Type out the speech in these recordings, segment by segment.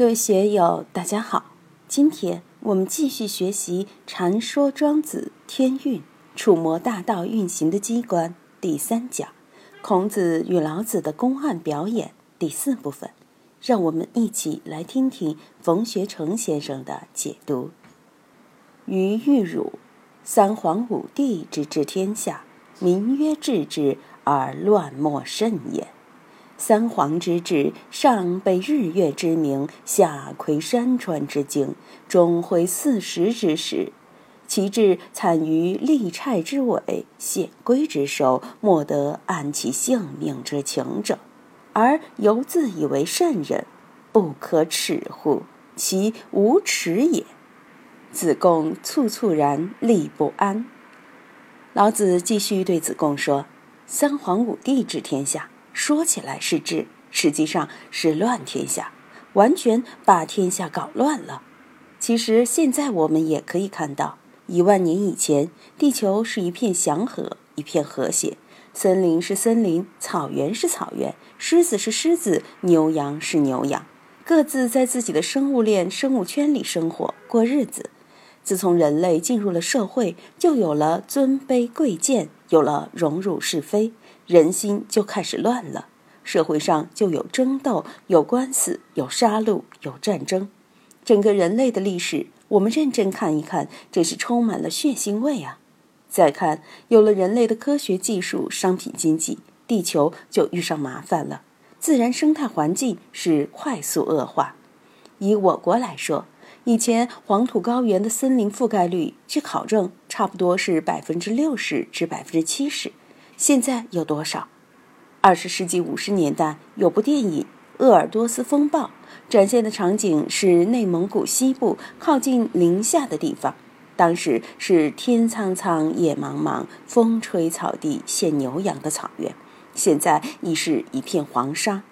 各位学友，大家好。今天我们继续学习《禅说庄子天运触摸大道运行的机关》第三讲——孔子与老子的公案表演第四部分。让我们一起来听听冯学成先生的解读。于玉汝，三皇五帝之治天下，民曰治之，而乱莫甚也。三皇之治，上被日月之名，下窥山川之境，中会四时之始。其志惨于利虿之尾，显龟之首，莫得安其性命之情者，而犹自以为圣人，不可耻乎？其无耻也。子贡猝猝然，立不安。老子继续对子贡说：“三皇五帝治天下。”说起来是治，实际上是乱天下，完全把天下搞乱了。其实现在我们也可以看到，一万年以前，地球是一片祥和，一片和谐，森林是森林，草原是草原，狮子是狮子，牛羊是牛羊，各自在自己的生物链、生物圈里生活过日子。自从人类进入了社会，就有了尊卑贵贱，有了荣辱是非。人心就开始乱了，社会上就有争斗、有官司、有杀戮、有战争。整个人类的历史，我们认真看一看，真是充满了血腥味啊！再看，有了人类的科学技术、商品经济，地球就遇上麻烦了，自然生态环境是快速恶化。以我国来说，以前黄土高原的森林覆盖率，据考证，差不多是百分之六十至百分之七十。现在有多少？二十世纪五十年代有部电影《鄂尔多斯风暴》，展现的场景是内蒙古西部靠近宁夏的地方。当时是天苍苍，野茫茫，风吹草低见牛羊的草原，现在已是一片黄沙。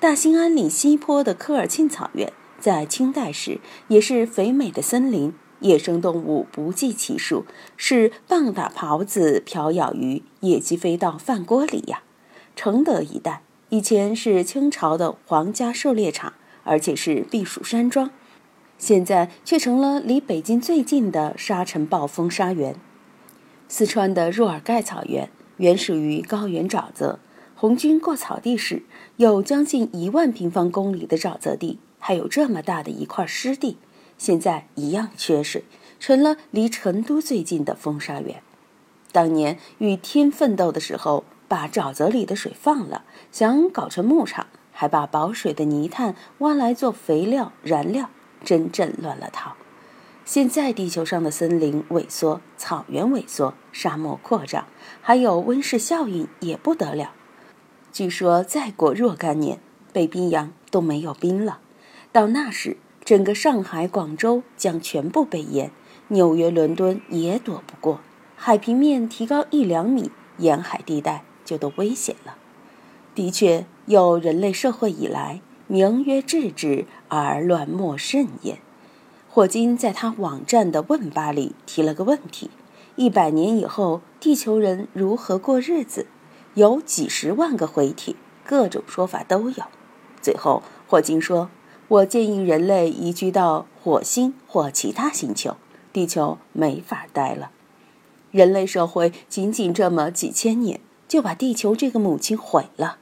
大兴安岭西坡的科尔沁草原，在清代时也是肥美的森林。野生动物不计其数，是棒打狍子，瓢舀鱼，野鸡飞到饭锅里呀。承德一带以前是清朝的皇家狩猎场，而且是避暑山庄，现在却成了离北京最近的沙尘暴风沙源。四川的若尔盖草原原属于高原沼泽，红军过草地时，有将近一万平方公里的沼泽地，还有这么大的一块湿地。现在一样缺水，成了离成都最近的风沙源。当年与天奋斗的时候，把沼泽里的水放了，想搞成牧场，还把保水的泥炭挖来做肥料燃料，真正乱了套。现在地球上的森林萎缩，草原萎缩，沙漠扩张，还有温室效应也不得了。据说再过若干年，北冰洋都没有冰了，到那时。整个上海、广州将全部被淹，纽约、伦敦也躲不过。海平面提高一两米，沿海地带就都危险了。的确，有人类社会以来，名曰治之，而乱莫甚焉。霍金在他网站的问吧里提了个问题：一百年以后，地球人如何过日子？有几十万个回帖，各种说法都有。最后，霍金说。我建议人类移居到火星或其他星球，地球没法待了。人类社会仅仅这么几千年，就把地球这个母亲毁了。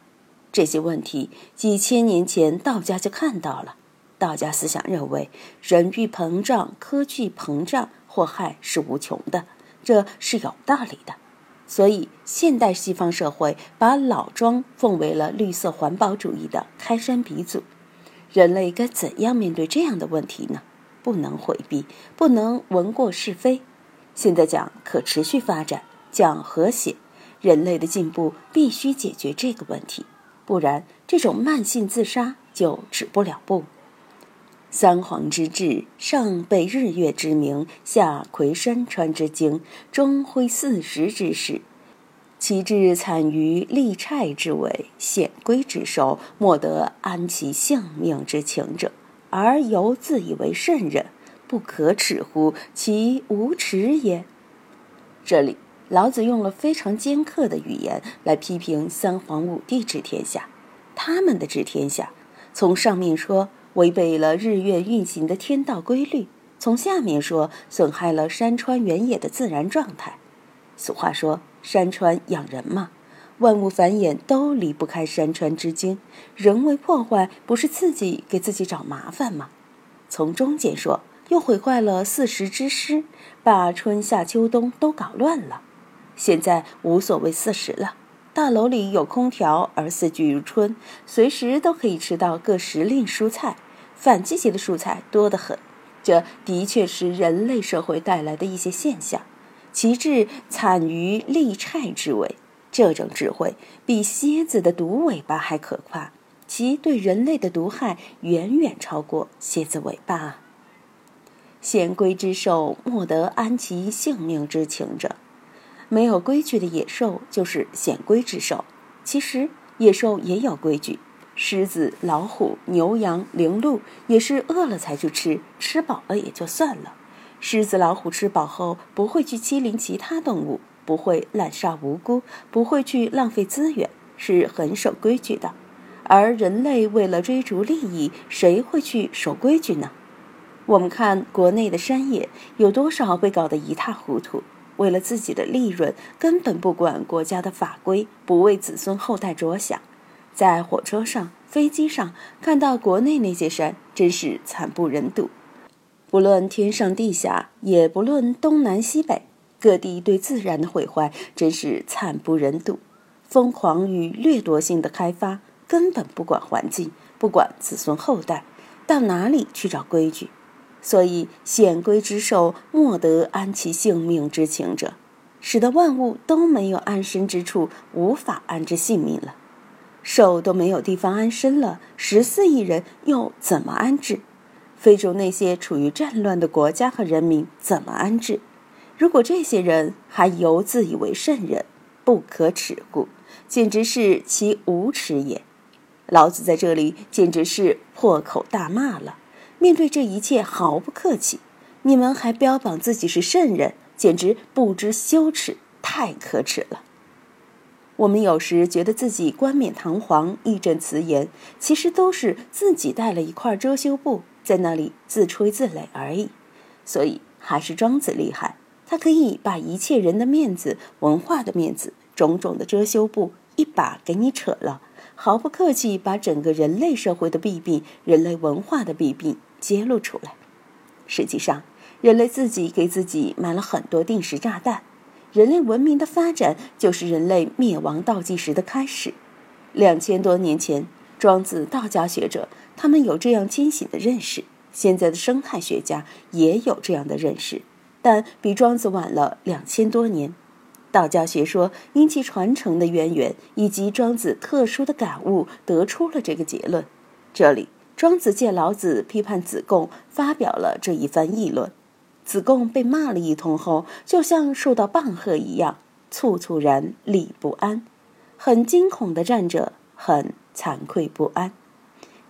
这些问题几千年前道家就看到了。道家思想认为，人欲膨胀，科技膨胀，祸害是无穷的，这是有道理的。所以，现代西方社会把老庄奉为了绿色环保主义的开山鼻祖。人类该怎样面对这样的问题呢？不能回避，不能闻过是非。现在讲可持续发展，讲和谐，人类的进步必须解决这个问题，不然这种慢性自杀就止不了步。三皇之治，上备日月之名，下窥山川之经，中挥四时之势。其志惨于利虿之尾，显龟之首，莫得安其性命之情者，而犹自以为圣人，不可耻乎？其无耻也。这里，老子用了非常尖刻的语言来批评三皇五帝治天下。他们的治天下，从上面说违背了日月运行的天道规律；从下面说，损害了山川原野的自然状态。俗话说：“山川养人嘛。”万物繁衍都离不开山川之精，人为破坏，不是自己给自己找麻烦吗？从中间说，又毁坏了四时之师，把春夏秋冬都搞乱了。现在无所谓四时了，大楼里有空调，而四季如春，随时都可以吃到各时令蔬菜，反季节的蔬菜多得很。这的确是人类社会带来的一些现象，其志惨于利虿之尾。这种智慧比蝎子的毒尾巴还可怕，其对人类的毒害远远超过蝎子尾巴。显规之兽，莫得安其性命之情者。没有规矩的野兽就是显规之兽。其实野兽也有规矩，狮子、老虎、牛羊、羚鹿也是饿了才去吃，吃饱了也就算了。狮子、老虎吃饱后不会去欺凌其他动物。不会滥杀无辜，不会去浪费资源，是很守规矩的。而人类为了追逐利益，谁会去守规矩呢？我们看国内的山野，有多少被搞得一塌糊涂？为了自己的利润，根本不管国家的法规，不为子孙后代着想。在火车上、飞机上看到国内那些山，真是惨不忍睹。不论天上地下，也不论东南西北。各地对自然的毁坏真是惨不忍睹，疯狂与掠夺性的开发，根本不管环境，不管子孙后代，到哪里去找规矩？所以显规之兽，莫得安其性命之情者，使得万物都没有安身之处，无法安置性命了。兽都没有地方安身了，十四亿人又怎么安置？非洲那些处于战乱的国家和人民怎么安置？如果这些人还犹自以为圣人，不可耻故，简直是其无耻也。老子在这里简直是破口大骂了。面对这一切毫不客气，你们还标榜自己是圣人，简直不知羞耻，太可耻了。我们有时觉得自己冠冕堂皇、义正辞严，其实都是自己带了一块遮羞布，在那里自吹自擂而已。所以还是庄子厉害。他可以把一切人的面子、文化的面子、种种的遮羞布一把给你扯了，毫不客气把整个人类社会的弊病、人类文化的弊病揭露出来。实际上，人类自己给自己埋了很多定时炸弹。人类文明的发展就是人类灭亡倒计时的开始。两千多年前，庄子、道家学者他们有这样清醒的认识，现在的生态学家也有这样的认识。但比庄子晚了两千多年，道教学说因其传承的渊源以及庄子特殊的感悟，得出了这个结论。这里，庄子借老子批判子贡，发表了这一番议论。子贡被骂了一通后，就像受到棒喝一样，猝猝然立不安，很惊恐的站着，很惭愧不安。